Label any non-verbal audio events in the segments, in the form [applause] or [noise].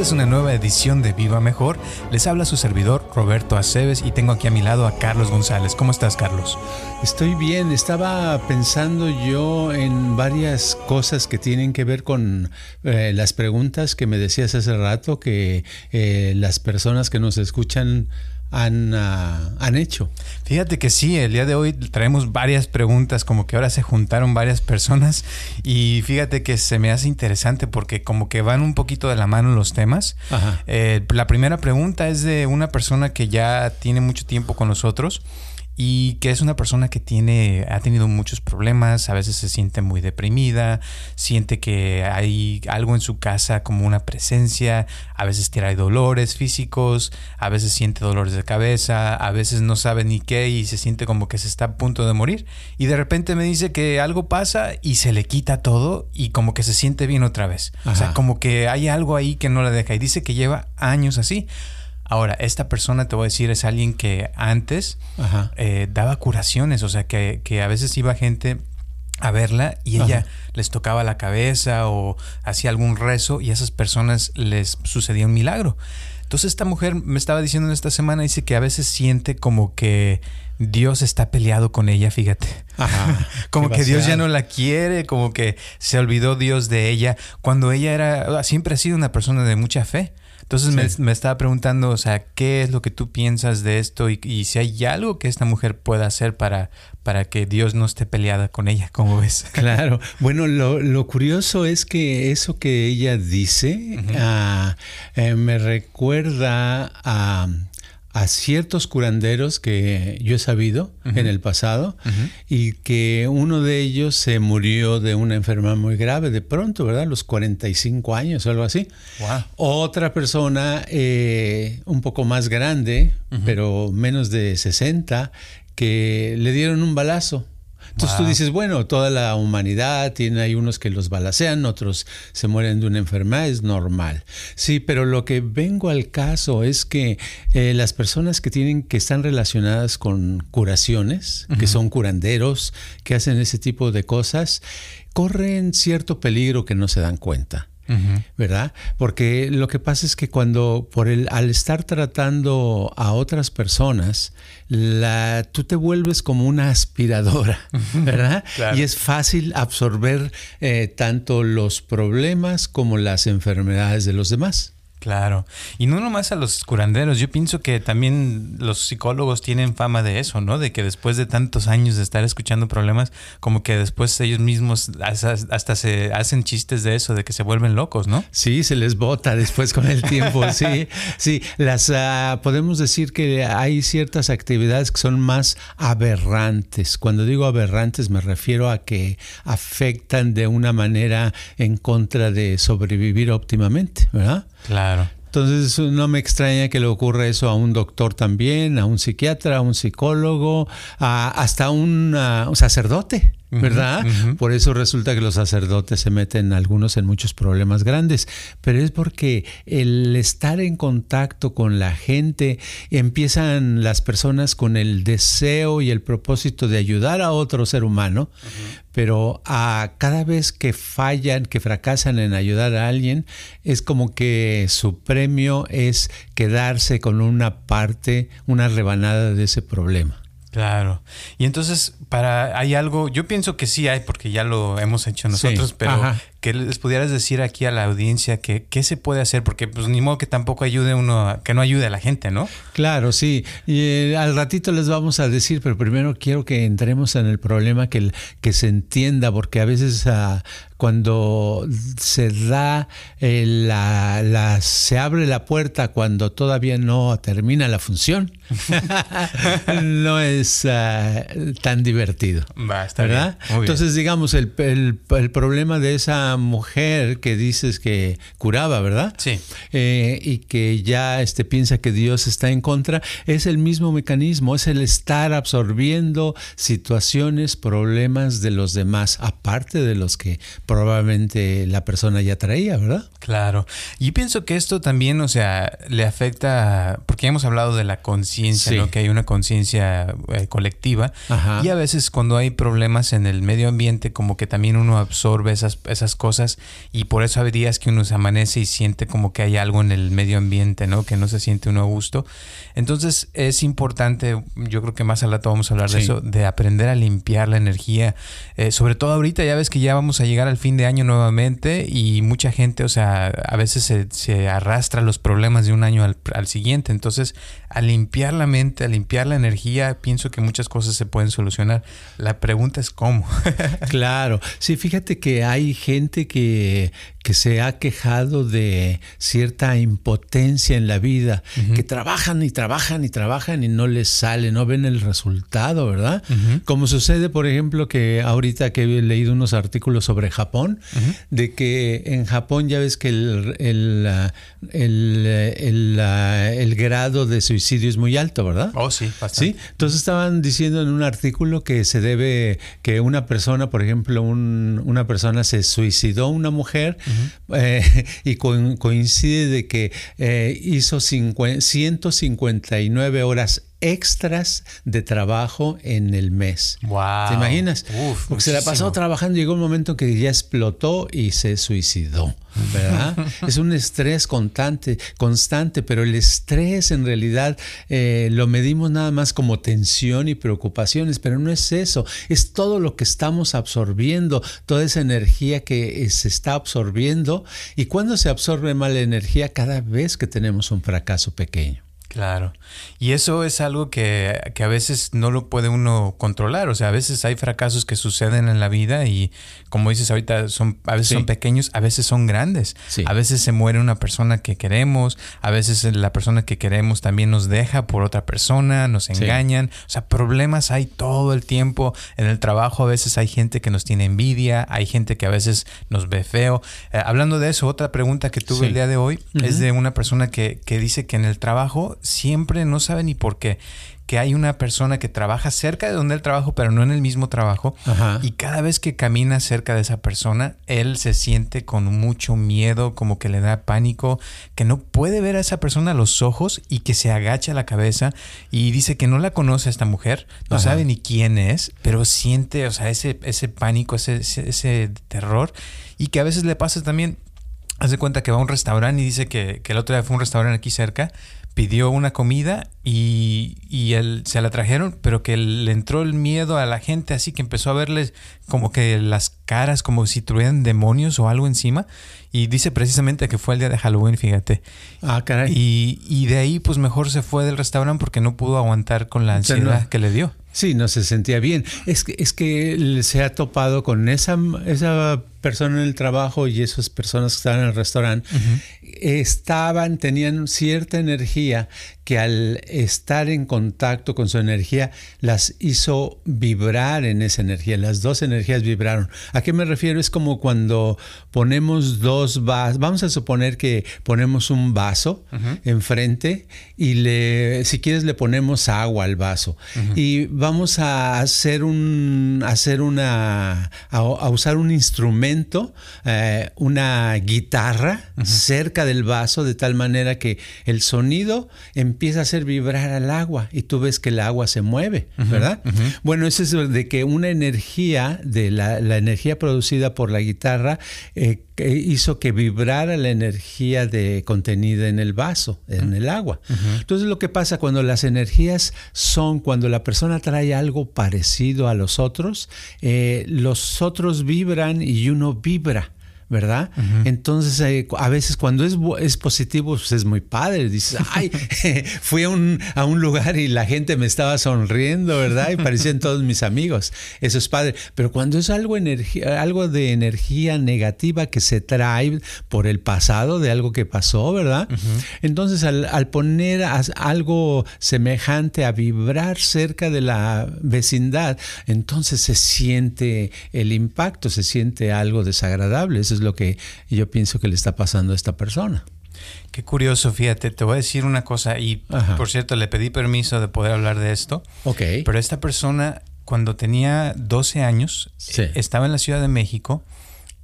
Es una nueva edición de Viva Mejor. Les habla su servidor Roberto Aceves y tengo aquí a mi lado a Carlos González. ¿Cómo estás, Carlos? Estoy bien, estaba pensando yo en varias cosas que tienen que ver con eh, las preguntas que me decías hace rato que eh, las personas que nos escuchan han, ah, han hecho. Fíjate que sí, el día de hoy traemos varias preguntas, como que ahora se juntaron varias personas y fíjate que se me hace interesante porque como que van un poquito de la mano los temas. Eh, la primera pregunta es de una persona que ya tiene mucho tiempo con nosotros y que es una persona que tiene, ha tenido muchos problemas, a veces se siente muy deprimida, siente que hay algo en su casa como una presencia, a veces trae dolores físicos, a veces siente dolores de cabeza, a veces no sabe ni qué y se siente como que se está a punto de morir. Y de repente me dice que algo pasa y se le quita todo y como que se siente bien otra vez. O sea, como que hay algo ahí que no la deja y dice que lleva años así. Ahora, esta persona, te voy a decir, es alguien que antes eh, daba curaciones, o sea, que, que a veces iba gente a verla y ella les tocaba la cabeza o hacía algún rezo y a esas personas les sucedía un milagro. Entonces esta mujer me estaba diciendo en esta semana, dice que a veces siente como que Dios está peleado con ella, fíjate. Ajá. [laughs] como que Dios ya no la quiere, como que se olvidó Dios de ella, cuando ella era, siempre ha sido una persona de mucha fe. Entonces me, Sí. me estaba preguntando, o sea, ¿qué es lo que tú piensas de esto? Y, y si hay algo que esta mujer pueda hacer para, para que Dios no esté peleada con ella, [laughs] ¿cómo ves? Claro. Bueno, lo, lo curioso es que eso que ella dice ah, eh, me recuerda a, a ciertos curanderos que yo he sabido en el pasado y que uno de ellos se murió de una enfermedad muy grave de pronto, ¿verdad? A los 45 años o algo así. Wow. Otra persona eh, un poco más grande, pero menos de 60, que le dieron un balazo. Entonces tú dices, bueno, toda la humanidad tiene hay unos que los balacean, otros se mueren de una enfermedad, es normal. Sí, pero lo que vengo al caso es que eh, las personas que tienen que están relacionadas con curaciones, que son curanderos, que hacen ese tipo de cosas, corren cierto peligro que no se dan cuenta. ¿Verdad? Porque lo que pasa es que cuando por el al estar tratando a otras personas, la tú te vuelves como una aspiradora, [laughs] ¿verdad? Claro. Y es fácil absorber eh, tanto los problemas como las enfermedades de los demás. Claro. Y no nomás a los curanderos, yo pienso que también los psicólogos tienen fama de eso, ¿no? De que después de tantos años de estar escuchando problemas, como que después ellos mismos hasta hasta se hacen chistes de eso, de que se vuelven locos, ¿no? Sí, se les bota después con el tiempo, [laughs] sí. Sí, las ah, podemos decir que hay ciertas actividades que son más aberrantes. Cuando digo aberrantes me refiero a que afectan de una manera en contra de sobrevivir óptimamente, ¿verdad? Claro. Entonces no me extraña que le ocurra eso a un doctor también, a un psiquiatra, a un psicólogo, a- hasta a un, ah, un sacerdote, ¿verdad? Por eso resulta que los sacerdotes se meten algunos en muchos problemas grandes, pero es porque el estar en contacto con la gente, empiezan las personas con el deseo y el propósito de ayudar a otro ser humano, pero a cada vez que fallan, que fracasan en ayudar a alguien, es como que su premio es quedarse con una parte, una rebanada de ese problema. Claro. Y entonces, para hay algo, yo pienso que sí hay, porque ya lo hemos hecho nosotros, Sí, pero ajá. Que les pudieras decir aquí a la audiencia que qué se puede hacer, porque pues ni modo que tampoco ayude uno, a- que no ayude a la gente, ¿no? Claro, sí. Y eh, al ratito les vamos a decir, pero primero quiero que entremos en el problema que, que se entienda, porque a veces ah, cuando se da eh, la, la- se abre la puerta cuando todavía no termina la función, [laughs] no es ah, tan divertido. Va, está ¿Verdad? bien. Entonces, digamos, el, el- el problema de esa mujer que dices que curaba, ¿verdad? Sí. Eh, y que ya este, piensa que Dios está en contra, es el mismo mecanismo, es el estar absorbiendo situaciones, problemas de los demás, aparte de los que probablemente la persona ya traía, ¿verdad? Claro. Y pienso que esto también, o sea, le afecta, porque hemos hablado de la conciencia, Sí. ¿no? Que hay una conciencia eh, colectiva. Ajá. Y a veces cuando hay problemas en el medio ambiente, como que también uno absorbe esas, esas cosas y por eso hay días que uno se amanece y siente como que hay algo en el medio ambiente, ¿no? Que no se siente uno a gusto. Entonces es importante, yo creo que más al rato vamos a hablar de eso, de aprender a limpiar la energía. Eh, sobre todo ahorita, ya ves que ya vamos a llegar al fin de año nuevamente y mucha gente, o sea, a veces se, se arrastra los problemas de un año al, al siguiente. Entonces, a limpiar la mente, a limpiar la energía, pienso que muchas cosas se pueden solucionar. La pregunta es cómo. [laughs] Claro, sí, fíjate que hay gente que, que se ha quejado de cierta impotencia en la vida, que trabajan y trabajan y trabajan y no les sale, no ven el resultado, ¿verdad? Como sucede, por ejemplo, que ahorita que he leído unos artículos sobre Japón, de que en Japón ya ves que el, el, el, el, grado de suicidio es muy alto, ¿verdad? oh, sí, Sí, entonces estaban diciendo en un artículo que se debe, que una persona, por ejemplo, un- una persona se suicidó, una mujer, eh, y co- coincide de que eh, hizo cincuen- 159 horas extras de trabajo en el mes. Wow. ¿Te imaginas? Uf, Porque se la pasó trabajando, llegó un momento que ya explotó y se suicidó, ¿verdad? [laughs] es un estrés constante, constante, pero el estrés en realidad eh, lo medimos nada más como tensión y preocupaciones, pero no es eso, es todo lo que estamos absorbiendo, toda esa energía que eh, se está absorbiendo y cuando se absorbe mal la energía cada vez que tenemos un fracaso pequeño. Claro. Y eso es algo que, que a veces no lo puede uno controlar. O sea, a veces hay fracasos que suceden en la vida y como dices ahorita, son, a veces Sí. son pequeños, a veces son grandes. Sí. A veces se muere una persona que queremos, a veces la persona que queremos también nos deja por otra persona, nos engañan. O sea, problemas hay todo el tiempo. En el trabajo a veces hay gente que nos tiene envidia, hay gente que a veces nos ve feo. Eh, hablando de eso, otra pregunta que tuve el día de hoy es de una persona que, que dice que en el trabajo siempre no sabe ni por qué que hay una persona que trabaja cerca de donde él trabaja, pero no en el mismo trabajo. Ajá. Y cada vez que camina cerca de esa persona, él se siente con mucho miedo, como que le da pánico, que no puede ver a esa persona a los ojos y que se agacha la cabeza y dice que no la conoce a esta mujer, no Ajá. sabe ni quién es, pero siente, o sea, ese, ese pánico, ese, ese, ese terror y que a veces le pasa también Haz de cuenta que va a un restaurante y dice que, que el otro día fue a un restaurante aquí cerca, pidió una comida y, y él, se la trajeron, pero que le entró el miedo a la gente, así que empezó a verles como que las caras, como si tuvieran demonios o algo encima. Y dice precisamente que fue el día de Halloween, fíjate. Ah, caray. Y, y de ahí, pues mejor se fue del restaurante porque no pudo aguantar con la O sea, ansiedad no- que le dio. Sí, no se sentía bien. Es que, es que se ha topado con esa, esa persona en el trabajo y esas personas que estaban en el restaurante. Estaban, tenían cierta energía que al estar en contacto con su energía las hizo vibrar en esa energía. Las dos energías vibraron. ¿A qué me refiero? Es como cuando ponemos dos vasos. Vamos a suponer que ponemos un vaso enfrente y le, si quieres le ponemos agua al vaso y vamos a hacer un, hacer una, a, a usar un instrumento, eh, una guitarra cerca del vaso de tal manera que el sonido empieza a hacer vibrar al agua y tú ves que el agua se mueve, ¿verdad? Bueno, eso es de que una energía, de la, la energía producida por la guitarra, eh, que hizo que vibrara la energía de contenida en el vaso, en el agua. Entonces lo que pasa cuando las energías son, cuando la persona trae algo parecido a los otros, eh, los otros vibran y uno vibra. ¿Verdad? Entonces, eh, a veces cuando es, es positivo, pues es muy padre. Dices, [laughs] ay, [laughs] fui a un, a un lugar y la gente me estaba sonriendo, ¿verdad? Y parecían [laughs] todos mis amigos. Eso es padre. Pero cuando es algo, energía, algo de energía negativa que se trae por el pasado, de algo que pasó, ¿verdad? Entonces, al, al poner algo semejante a vibrar cerca de la vecindad, entonces se siente el impacto, se siente algo desagradable. Eso es lo que yo pienso que le está pasando a esta persona. Qué curioso, fíjate, te voy a decir una cosa y por cierto le pedí permiso de poder hablar de esto. Ok. Pero esta persona cuando tenía 12 años estaba en la Ciudad de México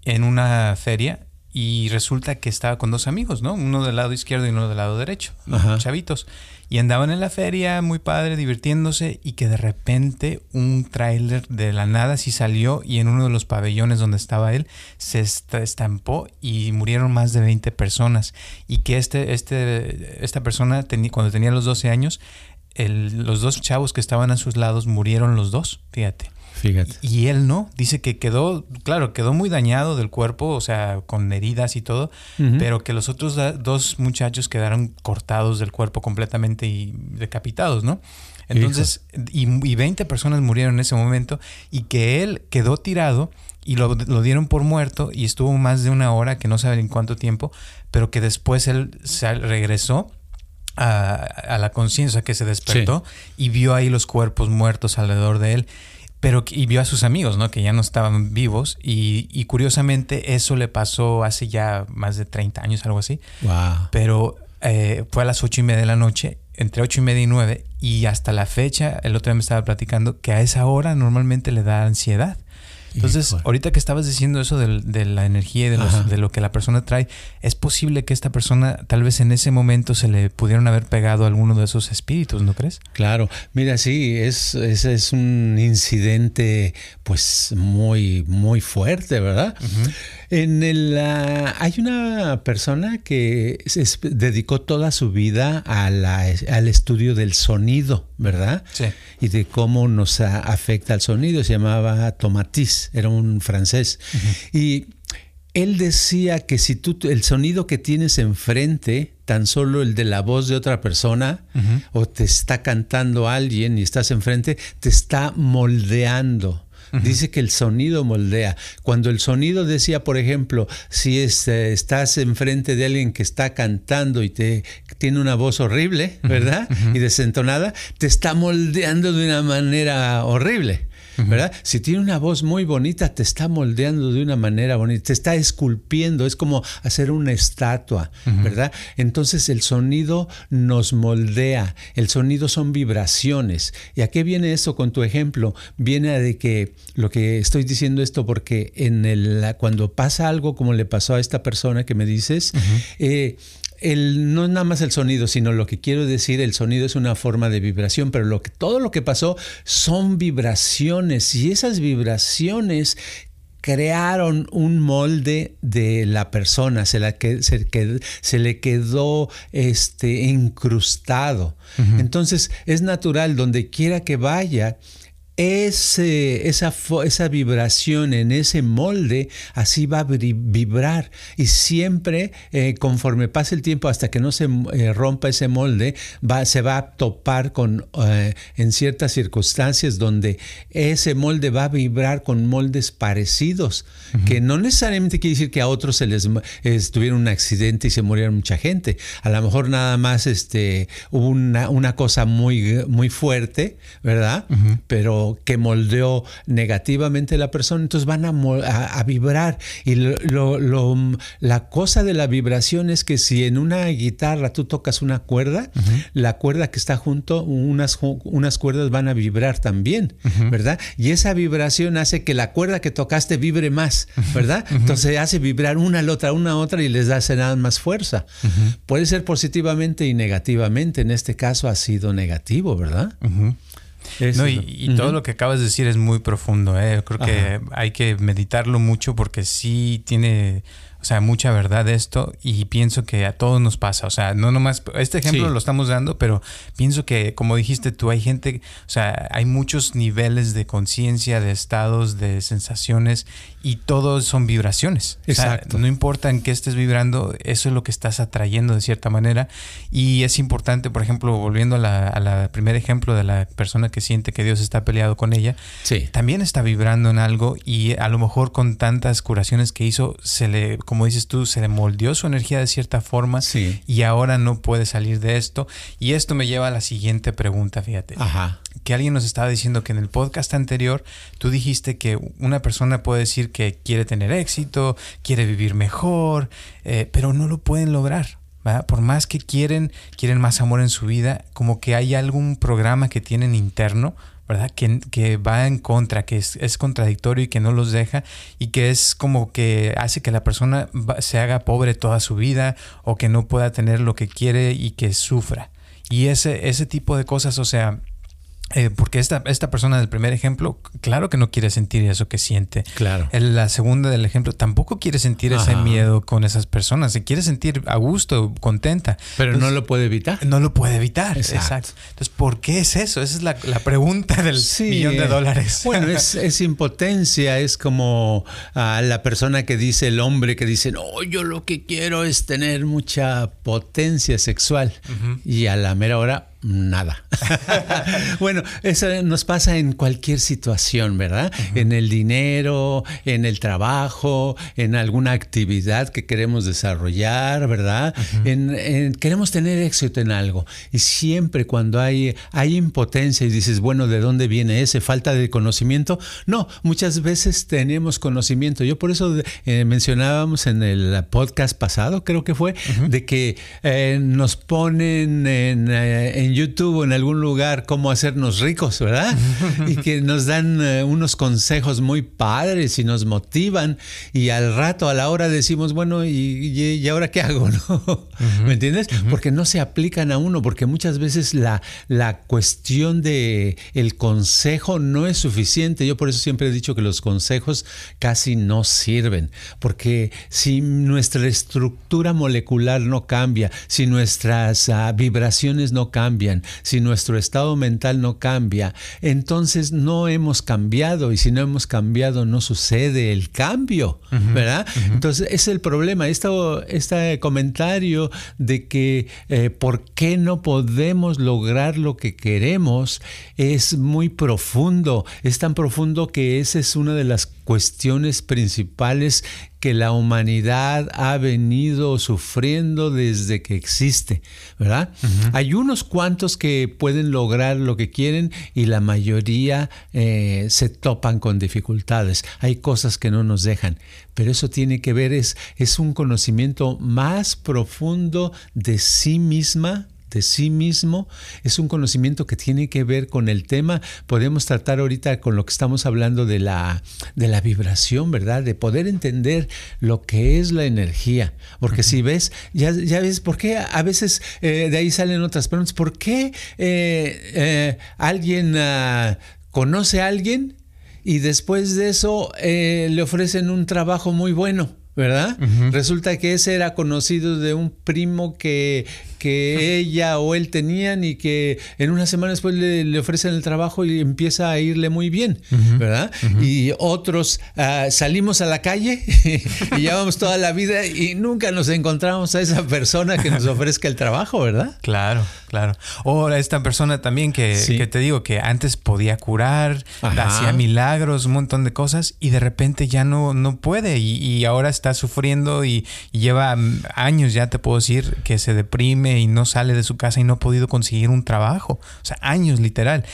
en una feria y resulta que estaba con dos amigos, ¿no? Uno del lado izquierdo y uno del lado derecho, chavitos. Y andaban en la feria, muy padre, divirtiéndose, y que de repente un tráiler de la nada sí salió y en uno de los pabellones donde estaba él se estampó y murieron más de 20 personas. Y que este, este, esta persona, cuando tenía los 12 años, los dos chavos que estaban a sus lados murieron los dos, fíjate. Fíjate. Y él no, dice que quedó, claro, quedó muy dañado del cuerpo, o sea, con heridas y todo, pero que los otros dos muchachos quedaron cortados del cuerpo completamente y decapitados, ¿no? Entonces, y, y, 20 personas murieron en ese momento y que él quedó tirado y lo, dieron por muerto y estuvo más de una hora, que no saben en cuánto tiempo, pero que después él regresó a, la conciencia que se despertó y vio ahí los cuerpos muertos alrededor de él pero y vio a sus amigos, ¿no? Que ya no estaban vivos y, curiosamente eso le pasó hace ya más de 30 años, algo así. Wow. Pero eh, fue a las ocho y media de la noche, entre ocho y media y nueve, y hasta la fecha, el otro día me estaba platicando que a esa hora normalmente le da ansiedad. Entonces, ahorita que estabas diciendo eso de, la energía y de, de, lo que la persona trae, ¿es posible que esta persona tal vez en ese momento se le pudieron haber pegado a alguno de esos espíritus, ¿no crees? Claro, mira, sí, es, es, es un incidente pues muy, muy fuerte, ¿verdad? En el, hay una persona que se dedicó toda su vida a al estudio del sonido, ¿verdad? Sí. Y de cómo nos afecta el sonido. Se llamaba Era un francés. Y él decía que si tú el sonido que tienes enfrente, tan solo el de la voz de otra persona, o te está cantando alguien y estás enfrente, te está moldeando. Dice que el sonido moldea. Cuando el sonido decía, por ejemplo, si este, estás enfrente de alguien que está cantando y te tiene una voz horrible, ¿verdad? Y desentonada, te está moldeando de una manera horrible. ¿Verdad? Si tiene una voz muy bonita, te está moldeando de una manera bonita, te está esculpiendo, es como hacer una estatua, ¿verdad? Entonces el sonido nos moldea, el sonido son vibraciones. ¿Y a qué viene eso con tu ejemplo? Viene de que lo que estoy diciendo esto porque en el, cuando pasa algo como le pasó a esta persona que me dices, eh, el, no es nada más el sonido, sino lo que quiero decir, el sonido es una forma de vibración, pero lo que, todo lo que pasó son vibraciones y esas vibraciones crearon un molde de la persona, se, la que, se, se le quedó este, incrustado. Entonces es natural, donde quiera que vaya, ese, esa, esa vibración en ese molde, así va a vibrar. Y siempre, eh, conforme pase el tiempo, hasta que no se eh, rompa ese molde, va, se va a topar con, eh, en ciertas circunstancias donde ese molde va a vibrar con moldes parecidos, que no necesariamente quiere decir que a otros se les tuvieron un accidente y se murieron mucha gente. A lo mejor nada más este, hubo una, una cosa muy, muy fuerte, ¿verdad? Pero que moldeó negativamente la persona, entonces van a, vibrar. Y la cosa de la vibración es que si en una guitarra tú tocas una cuerda, la cuerda que está junto, unas, unas cuerdas van a vibrar también, ¿verdad? Y esa vibración hace que la cuerda que tocaste vibre más, ¿verdad? Entonces hace vibrar una a la otra, una a otra y les da nada más fuerza. Puede ser positivamente y negativamente. En este caso ha sido negativo, ¿verdad? No, y, todo lo que acabas de decir es muy profundo. ¿eh? Creo que hay que meditarlo mucho porque sí tiene, o sea, mucha verdad esto y pienso que a todos nos pasa. O sea, no nomás, este ejemplo lo estamos dando, pero pienso que, como dijiste tú, hay gente, o sea, hay muchos niveles de conciencia, de estados, de sensaciones y todos son vibraciones. Exacto. no importa en qué estés vibrando, eso es lo que estás atrayendo de cierta manera. Y es importante, por ejemplo, volviendo a la, a primer ejemplo de la persona que siente que Dios está peleado con ella, sí. también está vibrando en algo y a lo mejor con tantas curaciones que hizo, se le, como dices tú, se le moldeó su energía de cierta forma y ahora no puede salir de esto. Y esto me lleva a la siguiente pregunta, fíjate. Ajá. Que alguien nos estaba diciendo que en el podcast anterior tú dijiste que una persona puede decir que quiere tener éxito, quiere vivir mejor, eh, pero no lo pueden lograr. Por más que quieren, quieren más amor en su vida, como que hay algún programa que tienen interno ¿verdad? Que, que, va en contra, que es, es, contradictorio y que no los deja y que es como que hace que la persona se haga pobre toda su vida o que no pueda tener lo que quiere y que sufra. Y ese, ese tipo de cosas, o sea, eh, porque esta, esta persona del primer ejemplo, claro que no quiere sentir eso que siente. Claro. la segunda del ejemplo tampoco quiere sentir ese miedo con esas personas. Se quiere sentir a gusto, contenta. Pero no lo puede evitar. No lo puede evitar. Exacto. Entonces, ¿por qué es eso? Esa es la, pregunta del millón de dólares. Bueno, es, impotencia. Es como a la persona que dice, el hombre que dice, no, yo lo que quiero es tener mucha potencia sexual. Y a la mera hora nada. [laughs] bueno, eso nos pasa en cualquier situación, ¿verdad? En el dinero, en el trabajo, en alguna actividad que queremos desarrollar, ¿verdad? en, queremos tener éxito en algo. Y siempre cuando hay, hay impotencia y dices, bueno, ¿de dónde viene ese? ¿Falta de conocimiento? No, muchas veces tenemos conocimiento. Yo por eso eh, mencionábamos en el podcast pasado, creo que fue, de que eh, nos ponen en, eh, en YouTube en algún lugar cómo hacernos ricos, ¿verdad? [laughs] y que nos dan eh, unos consejos muy padres y nos motivan y al rato, a la hora decimos, bueno, ¿y, ahora qué hago? [laughs] ¿no? ¿Me entiendes? Porque no se aplican a uno, porque muchas veces la, la cuestión de el consejo no es suficiente. Yo por eso siempre he dicho que los consejos casi no sirven, porque si nuestra estructura molecular no cambia, si nuestras ah, vibraciones no cambian, si nuestro estado mental no cambia, entonces no hemos cambiado y si no hemos cambiado no sucede el cambio, ¿verdad? Entonces es el problema. este comentario de que eh, por qué no podemos lograr lo que queremos es muy profundo, es tan profundo que esa es una de las cuestiones principales que la humanidad ha venido sufriendo desde que existe, ¿verdad? Hay unos cuantos que pueden lograr lo que quieren y la mayoría eh, se topan con dificultades. Hay cosas que no nos dejan, pero eso tiene que ver, es, es un conocimiento más profundo de sí misma sí mismo, es un conocimiento que tiene que ver con el tema. Podemos tratar ahorita con lo que estamos hablando de la, de la vibración, ¿verdad? De poder entender lo que es la energía. Porque si ves, ya, ya ves, ¿por qué a veces eh, de ahí salen otras preguntas? ¿Por qué eh, eh, alguien ah, conoce a alguien y después de eso le ofrecen un trabajo muy bueno? ¿verdad? Resulta que ese era conocido de un primo que, que ella o él tenían y que en una semana después le, ofrecen el trabajo y empieza a irle muy bien, ¿verdad? Y otros ah, salimos a la calle [laughs] y llevamos toda la vida y nunca nos encontramos a esa persona que nos ofrezca el trabajo, ¿verdad? Claro, claro. O esta persona también que, te digo que antes podía curar, hacía milagros, un montón de cosas y de repente ya no, no puede y, ahora está sufriendo y lleva años, ya te puedo decir, que se deprime y no sale de su casa y no ha podido conseguir un trabajo. O sea, años literal.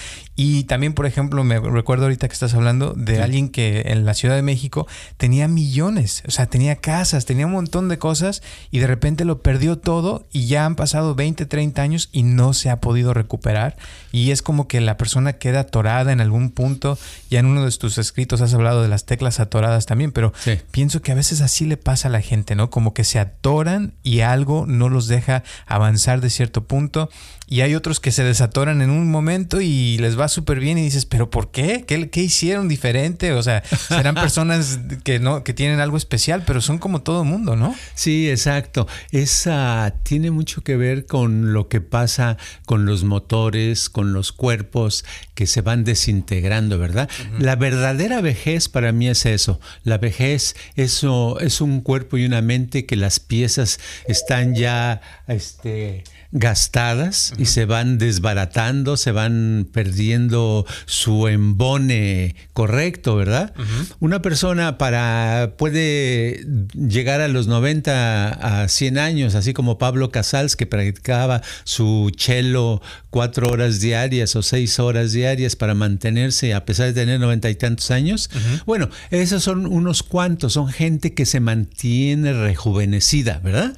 Y también, por ejemplo, me recuerdo ahorita que estás hablando de alguien que en la Ciudad de México tenía millones, o sea, tenía casas, tenía un montón de cosas y de repente lo perdió todo y ya han pasado 20, 30 años y no se ha podido recuperar. Y es como que la persona queda atorada en algún punto. Ya en uno de tus escritos has hablado de las teclas atoradas también, pero pienso que a veces así le pasa a la gente, ¿no? Como que se atoran y algo no los deja avanzar avanzar de cierto punto y hay otros que se desatoran en un momento y les va súper bien y dices, pero ¿por qué? qué? ¿Qué hicieron diferente? O sea, serán [laughs] personas que no que tienen algo especial, pero son como todo mundo, ¿no? Sí, exacto. Esa tiene mucho que ver con lo que pasa con los motores, con los cuerpos que se van desintegrando, ¿verdad? La verdadera vejez para mí es eso. La vejez eso es un cuerpo y una mente que las piezas están ya este gastadas y se van desbaratando, se van perdiendo su embone correcto, ¿verdad? Una persona para puede llegar a los 90 a 100 años, así como Pablo Casals que practicaba su cello cuatro horas diarias o seis horas diarias para mantenerse a pesar de tener noventa y tantos años. Bueno, esos son unos cuantos, son gente que se mantiene rejuvenecida, ¿verdad?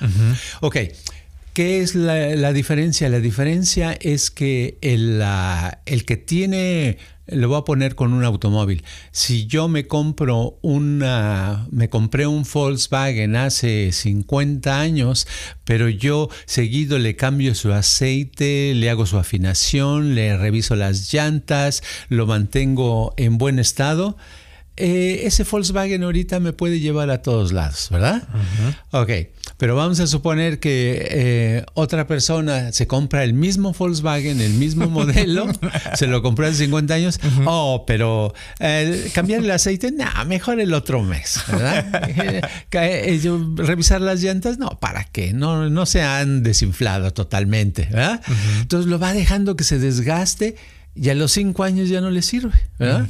Ok. ¿Qué es la, diferencia? La diferencia es que el, el que tiene lo voy a poner con un automóvil. Si yo me compro una, me compré un Volkswagen hace 50 años, pero yo seguido le cambio su aceite, le hago su afinación, le reviso las llantas, lo mantengo en buen estado, eh, ese Volkswagen ahorita me puede llevar a todos lados, ¿verdad? Ok, pero vamos a suponer que eh, otra persona se compra el mismo Volkswagen, el mismo [laughs] modelo, se lo compró hace 50 años, oh, pero eh, cambiar el aceite, no, mejor el otro mes, ¿verdad? [laughs] revisar las llantas, no, ¿para qué? No, no se han desinflado totalmente, ¿verdad? Entonces lo va dejando que se desgaste y a los cinco años ya no le sirve, ¿verdad?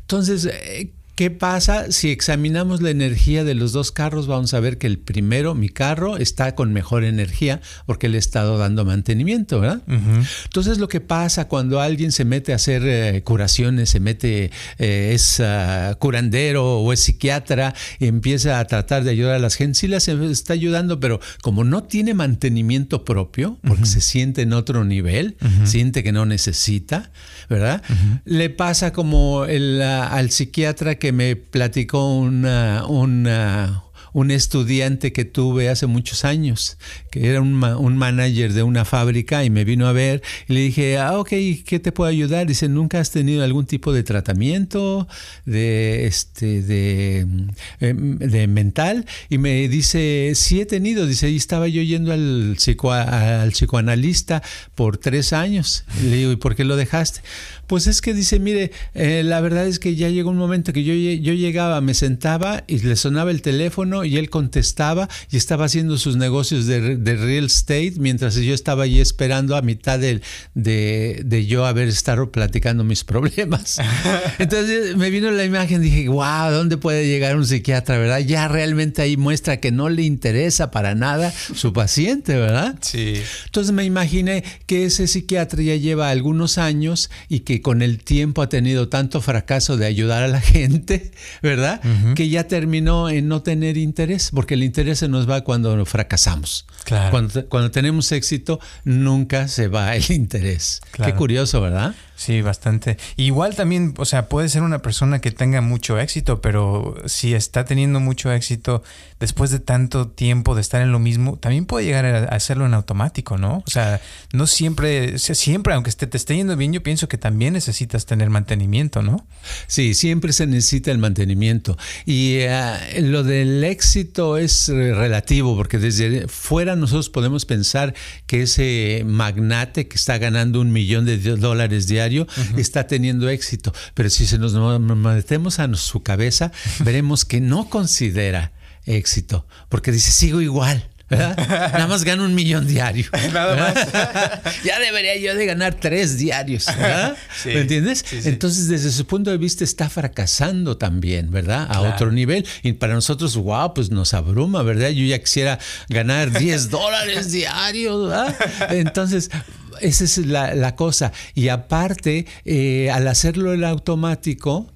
Entonces, eh, ¿Qué pasa? Si examinamos la energía de los dos carros, vamos a ver que el primero, mi carro, está con mejor energía porque le he estado dando mantenimiento, ¿verdad? Entonces, lo que pasa cuando alguien se mete a hacer eh, curaciones, se mete, eh, es ah, curandero o es psiquiatra y empieza a tratar de ayudar a las gente, sí las está ayudando, pero como no tiene mantenimiento propio, porque se siente en otro nivel, siente que no necesita, ¿verdad? Le pasa como el, al psiquiatra que que me platicó una, una, un estudiante que tuve hace muchos años, que era un, un, manager de una fábrica y me vino a ver y le dije, ah, ok, ¿qué te puedo ayudar? Dice, ¿nunca has tenido algún tipo de tratamiento de, este, de, em, mental? Y me dice, sí he tenido, dice, y estaba yo yendo al, psico, al psicoanalista por tres años. le digo, ¿y por qué lo dejaste? Pues es que dice, mire, eh, la verdad es que ya llegó un momento que yo, yo llegaba, me sentaba y le sonaba el teléfono y él contestaba y estaba haciendo sus negocios de, real estate mientras yo estaba ahí esperando a mitad de, de, yo haber estado platicando mis problemas. [laughs] Entonces me vino la imagen, dije, wow, ¿dónde puede llegar un psiquiatra, verdad? Ya realmente ahí muestra que no le interesa para nada su paciente, ¿verdad? Sí. Entonces me imaginé que ese psiquiatra ya lleva algunos años y que con el tiempo ha tenido tanto fracaso de ayudar a la [laughs] gente, ¿verdad? Que ya terminó en no tener interés, porque el interés se nos va cuando fracasamos. Claro. Cuando, cuando tenemos éxito, nunca se va el [laughs] interés. Qué curioso, ¿verdad? Sí, bastante. Igual también, o sea, puede ser una persona que tenga mucho éxito, pero si está teniendo mucho éxito después de tanto tiempo de estar en lo mismo, también puede llegar a hacerlo en automático, ¿no? O sea, no siempre, siempre, aunque esté, te esté yendo bien, yo pienso que también necesitas tener mantenimiento, ¿no? Sí, siempre se necesita el mantenimiento. Y eh, lo del éxito es relativo, porque desde fuera nosotros podemos pensar que ese magnate que está ganando un millón de dólares está teniendo éxito. Pero si se nos metemos a su cabeza, veremos que no considera éxito, porque dice, sigo igual. Nada más gano un millón diario. [laughs] Nada más. ya debería yo de ganar tres diarios. ¿Me entiendes? Entonces, desde su punto de vista, está fracasando también, ¿verdad? A otro nivel. Y para nosotros, wow, pues nos abruma, ¿verdad? Yo ya quisiera ganar 10 [laughs] dólares diarios, ¿verdad? Entonces, esa es la, cosa. Y aparte, eh, al hacerlo en automático,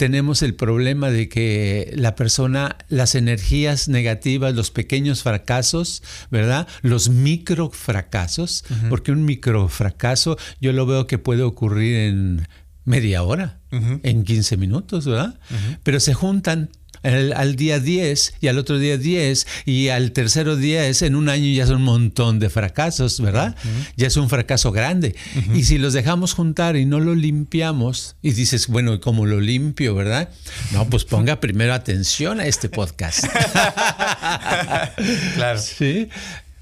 tenemos el problema de que la persona, las energías negativas, los pequeños fracasos, ¿verdad? Los micro fracasos, porque un micro fracaso yo lo veo que puede ocurrir en media hora, en 15 minutos, ¿verdad? Pero se juntan al día 10 y al otro día 10 y al tercero día es en un año ya son un montón de fracasos, ¿verdad? Ya es un fracaso grande. Y si los dejamos juntar y no lo limpiamos y dices, bueno, ¿cómo lo limpio, verdad? No, pues ponga primero atención a este podcast. [laughs] claro. [laughs] Sí.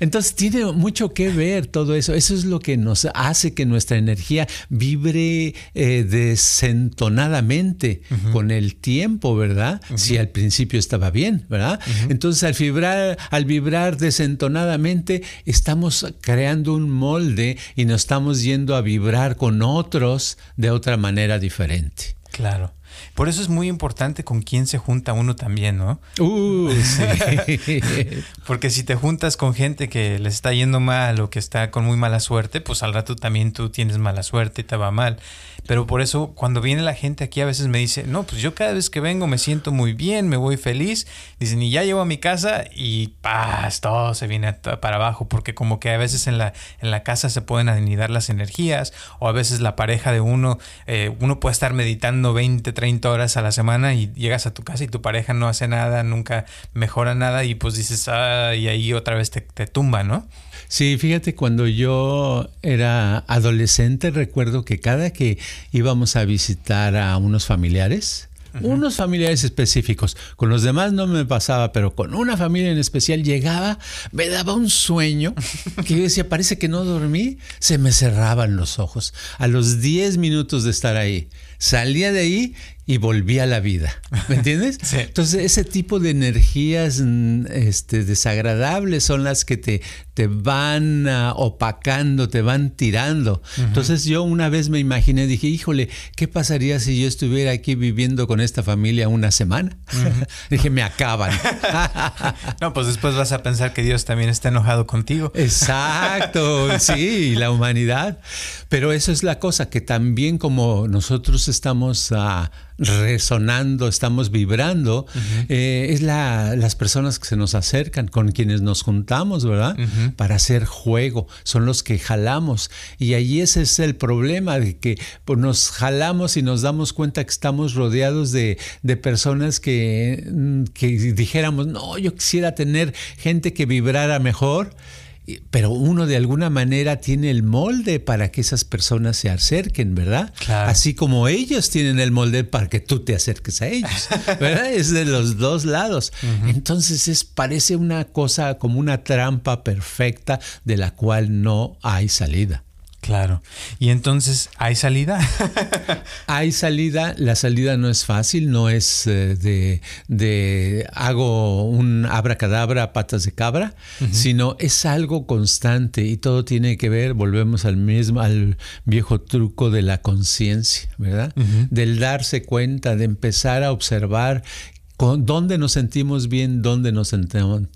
Entonces tiene mucho que ver todo eso. Eso es lo que nos hace que nuestra energía vibre eh, desentonadamente con el tiempo, ¿verdad? Si al principio estaba bien, ¿verdad? Entonces al vibrar, al vibrar desentonadamente estamos creando un molde y nos estamos yendo a vibrar con otros de otra manera diferente. Claro. Por eso es muy importante con quién se junta uno también, ¿no? Uh, [laughs] sí. [laughs] Porque si te juntas con gente que le está yendo mal o que está con muy mala suerte, pues al rato también tú tienes mala suerte y te va mal. Pero por eso cuando viene la gente aquí a veces me dice, no, pues yo cada vez que vengo me siento muy bien, me voy feliz. Dicen, y ya llego a mi casa y paz, todo se viene para abajo, porque como que a veces en la, en la casa se pueden anidar las energías o a veces la pareja de uno, eh, uno puede estar meditando 20, 30 horas a la semana y llegas a tu casa y tu pareja no hace nada, nunca mejora nada y pues dices, ah, y ahí otra vez te, te tumba, ¿no? Sí, fíjate, cuando yo era adolescente recuerdo que cada que íbamos a visitar a unos familiares, unos familiares específicos. Con los demás no me pasaba, pero con una familia en especial llegaba, me daba un sueño que yo decía, parece que no dormí, se me cerraban los ojos. A los 10 minutos de estar ahí, salía de ahí y volví a la vida. ¿Me entiendes? [laughs] Sí. Entonces, ese tipo de energías mm, este, desagradables son las que te, te van uh, opacando, te van tirando. Entonces, yo una vez me imaginé, dije, híjole, ¿qué pasaría si yo estuviera aquí viviendo con esta familia una semana? [laughs] dije, me acaban. [laughs] no, pues después vas a pensar que Dios también está enojado contigo. Exacto, sí, la humanidad. Pero eso es la cosa, que también como nosotros estamos... Uh, resonando, estamos vibrando, eh, es la, las personas que se nos acercan, con quienes nos juntamos, ¿verdad? Para hacer juego, son los que jalamos. Y ahí ese es el problema, de que pues, nos jalamos y nos damos cuenta que estamos rodeados de, de personas que, mm, que dijéramos, no, yo quisiera tener gente que vibrara mejor pero uno de alguna manera tiene el molde para que esas personas se acerquen, ¿verdad? Claro. Así como ellos tienen el molde para que tú te acerques a ellos, [laughs] ¿verdad? es de los dos lados. Uh -huh. Entonces es, parece una cosa como una trampa perfecta de la cual no hay salida. Claro. Y entonces, ¿hay salida? [laughs] hay salida. La salida no es fácil, no es eh, de, de, hago un abracadabra, patas de cabra, uh -huh. sino es algo constante y todo tiene que ver, volvemos al mismo, al viejo truco de la conciencia, ¿verdad? Uh -huh. Del darse cuenta, de empezar a observar con dónde nos sentimos bien, dónde nos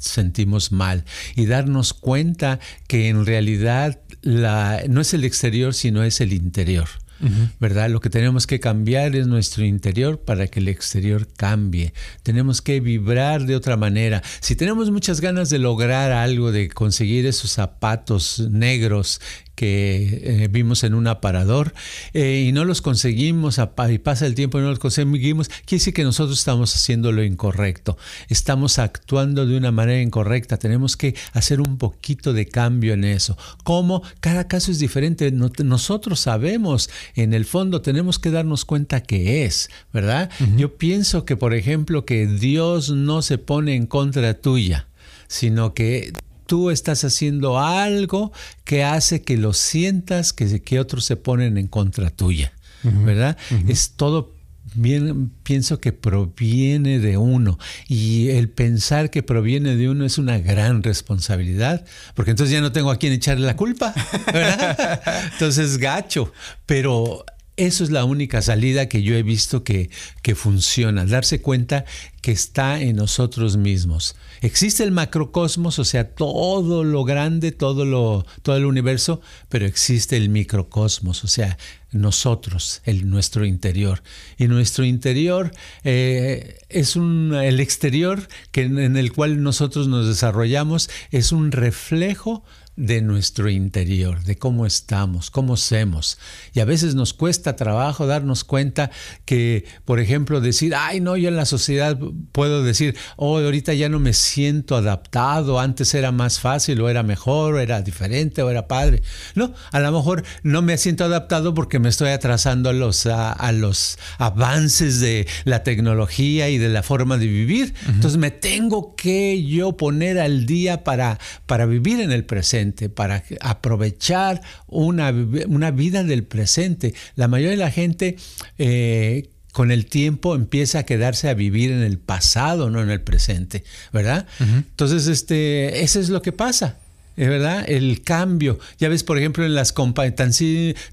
sentimos mal y darnos cuenta que en realidad la, no es el exterior, sino es el interior. Uh -huh. ¿Verdad? Lo que tenemos que cambiar es nuestro interior para que el exterior cambie. Tenemos que vibrar de otra manera. Si tenemos muchas ganas de lograr algo, de conseguir esos zapatos negros que eh, vimos en un aparador eh, y no los conseguimos y pasa el tiempo y no los conseguimos, quiere decir que nosotros estamos haciendo lo incorrecto, estamos actuando de una manera incorrecta, tenemos que hacer un poquito de cambio en eso. ¿Cómo? Cada caso es diferente, no, nosotros sabemos, en el fondo tenemos que darnos cuenta que es, ¿verdad? Uh -huh. Yo pienso que, por ejemplo, que Dios no se pone en contra tuya, sino que tú estás haciendo algo que hace que lo sientas, que, que otros se ponen en contra tuya, uh -huh, ¿verdad? Uh -huh. Es todo bien, pienso que proviene de uno y el pensar que proviene de uno es una gran responsabilidad, porque entonces ya no tengo a quién echarle la culpa, ¿verdad? [laughs] entonces gacho, pero eso es la única salida que yo he visto que, que, funciona, darse cuenta que está en nosotros mismos. Existe el macrocosmos, o sea, todo lo grande, todo, lo, todo el universo, pero existe el microcosmos, o sea, nosotros, el, nuestro interior. Y nuestro interior eh, es un, el exterior que, en el cual nosotros nos desarrollamos, es un reflejo de nuestro interior, de cómo estamos, cómo somos. Y a veces nos cuesta trabajo darnos cuenta que, por ejemplo, decir, ay, no, yo en la sociedad puedo decir, oh, ahorita ya no me siento adaptado, antes era más fácil o era mejor o era diferente o era padre. No, a lo mejor no me siento adaptado porque me estoy atrasando a los, a, los avances de la tecnología y de la forma de vivir. Entonces me tengo que yo poner al día para, para vivir en el presente para aprovechar una, vida del presente. La mayoría de la gente eh, con el tiempo empieza a quedarse a vivir en el pasado, no en el presente, ¿verdad? Entonces, este, eso es lo que pasa. Es verdad, el cambio. Ya ves, por ejemplo, en las compañías, tan,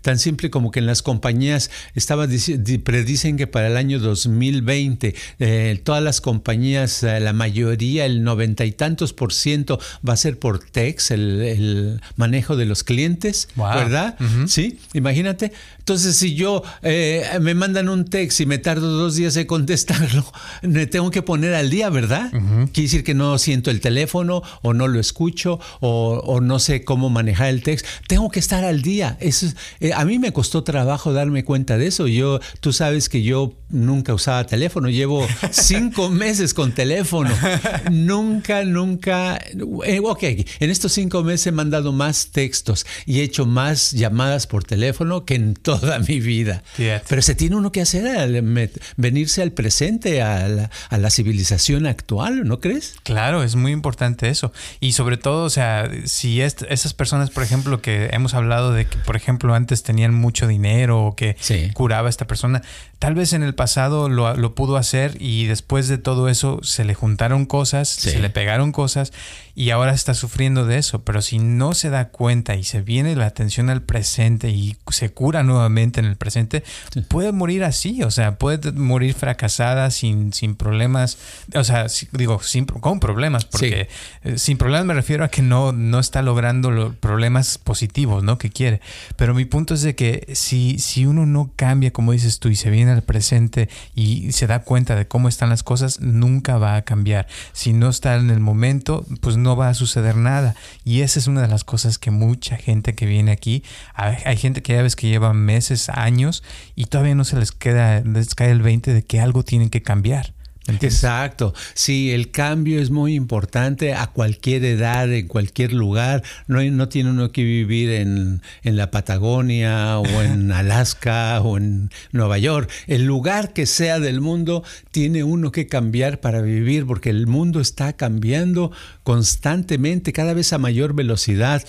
tan, simple como que en las compañías estaba predicen que para el año 2020 eh, todas las compañías, eh, la mayoría, el noventa y tantos por ciento va a ser por TEX, el, manejo de los clientes, ¿verdad? Sí, imagínate. Entonces, si yo eh, me mandan un text y me tardo dos días en contestarlo, [laughs] me tengo que poner al día, ¿verdad? Quiere decir que no siento el teléfono o no lo escucho o, no sé cómo manejar el text. Tengo que estar al día. Eso, eh, a mí me costó trabajo darme cuenta de eso. Yo, tú sabes que yo nunca usaba teléfono. Llevo [laughs] cinco meses con teléfono. nunca, nunca. Eh, ok, en estos cinco meses he mandado más textos y he hecho más llamadas por teléfono que en toda mi vida. Pero se tiene uno que hacer, venirse al presente, a la, civilización actual, ¿no crees? Claro, es muy importante eso. Y sobre todo, o sea, si esas personas, por ejemplo, que hemos hablado de que, por ejemplo, antes tenían mucho dinero o que curaba a esta persona, tal vez en el pasado lo, pudo hacer y después de todo eso se le juntaron cosas, se le pegaron cosas y ahora está sufriendo de eso. Pero si no se da cuenta y se viene la atención al presente y se cura nuevamente en el presente, puede morir así, o sea, puede morir fracasada sin, sin problemas, o sea, digo, sin, con problemas, porque eh, sin problemas me refiero a que no, no está logrando los problemas positivos, ¿no? Que quiere. Pero mi punto es de que si, si uno no cambia, como dices tú, y se viene al presente y se da cuenta de cómo están las cosas, nunca va a cambiar. Si no está en el momento, pues no va a suceder nada. Y esa es una de las cosas que mucha gente que viene aquí, hay, gente que ya ves que lleva meses, años y todavía no se les queda, les cae el 20 de que algo tienen que cambiar. Exacto. Sí, el cambio es muy importante a cualquier edad, en cualquier lugar. No, no tiene uno que vivir en, en la Patagonia o [laughs] en Alaska o en Nueva York. El lugar que sea del mundo tiene uno que cambiar para vivir porque el mundo está cambiando constantemente, cada vez a mayor velocidad.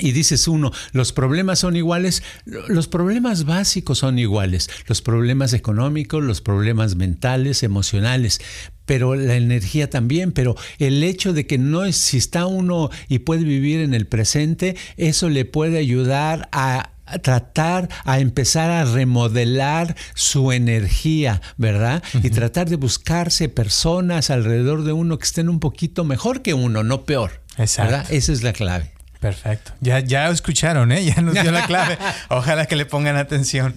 Y dices uno, los problemas son iguales, los problemas básicos son iguales, los problemas económicos, los problemas mentales, emocionales, pero la energía también, pero el hecho de que no es, si está uno y puede vivir en el presente, eso le puede ayudar a tratar a empezar a remodelar su energía, ¿verdad? Y tratar de buscarse personas alrededor de uno que estén un poquito mejor que uno, no peor. Exacto. Esa es la clave. Perfecto. Ya, ya escucharon, ¿eh? [laughs] Ya nos dio la clave. Ojalá que le pongan atención.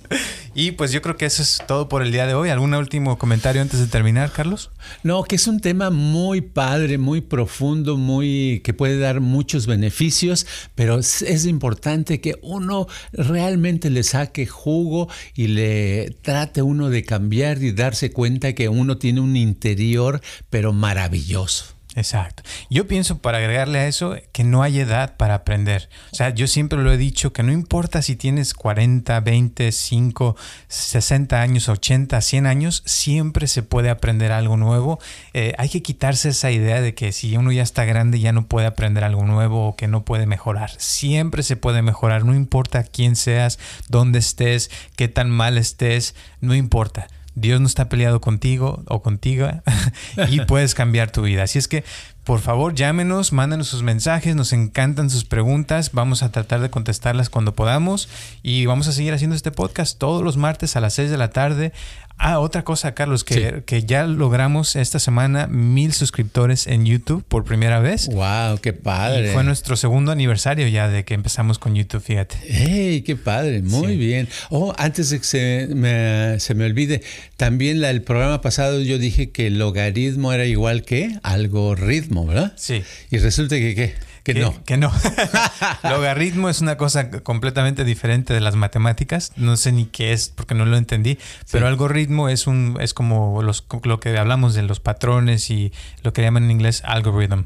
Y pues yo creo que eso es todo por el día de hoy. ¿Algún último comentario antes de terminar, Carlos? No, que es un tema muy padre, muy profundo, muy que puede dar muchos beneficios, pero es importante que uno realmente le saque jugo y le trate uno de cambiar y darse cuenta que uno tiene un interior, pero maravilloso. Exacto. Yo pienso, para agregarle a eso, que no hay edad para aprender. O sea, yo siempre lo he dicho, que no importa si tienes 40, 20, 5, 60 años, 80, 100 años, siempre se puede aprender algo nuevo. Eh, hay que quitarse esa idea de que si uno ya está grande ya no puede aprender algo nuevo o que no puede mejorar. Siempre se puede mejorar, no importa quién seas, dónde estés, qué tan mal estés, no importa Dios no está peleado contigo o contigo [laughs] y puedes cambiar tu vida. Así es que por favor llámenos, mándenos sus mensajes, nos encantan sus preguntas, vamos a tratar de contestarlas cuando podamos y vamos a seguir haciendo este podcast todos los martes a las 6 de la tarde. Ah, otra cosa, Carlos, que, que ya logramos esta semana mil suscriptores en YouTube por primera vez. ¡Wow! ¡Qué padre! Y fue nuestro segundo aniversario ya de que empezamos con YouTube, fíjate. ¡Hey! ¡Qué padre! Muy bien. Oh, antes de que se me, se me olvide, también la, el programa pasado yo dije que el logaritmo era igual que algoritmo, ¿verdad? Sí. Y resulta que, ¿qué? Que, no. Que no. [laughs] [laughs] Logaritmo es una cosa completamente diferente de las matemáticas. No sé ni qué es porque no lo entendí. Pero algoritmo es un es como los, lo que hablamos de los patrones y lo que llaman en inglés algorithm.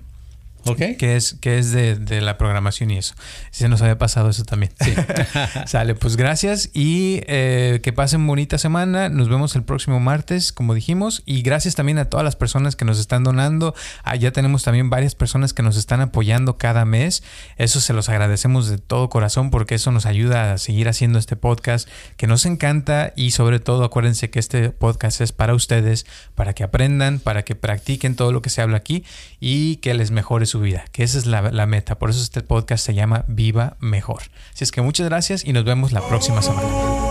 Ok. Que es, que es de, de la programación y eso. Se nos había pasado eso también. Sí. [laughs] Sale, pues gracias y eh, que pasen bonita semana. Nos vemos el próximo martes, como dijimos. Y gracias también a todas las personas que nos están donando. Ah, ya tenemos también varias personas que nos están apoyando cada mes. Eso se los agradecemos de todo corazón porque eso nos ayuda a seguir haciendo este podcast que nos encanta. Y sobre todo, acuérdense que este podcast es para ustedes, para que aprendan, para que practiquen todo lo que se habla aquí y que les mejore su vida, que esa es la, meta. Por eso este podcast se llama Viva Mejor. Así es que muchas gracias y nos vemos la próxima semana.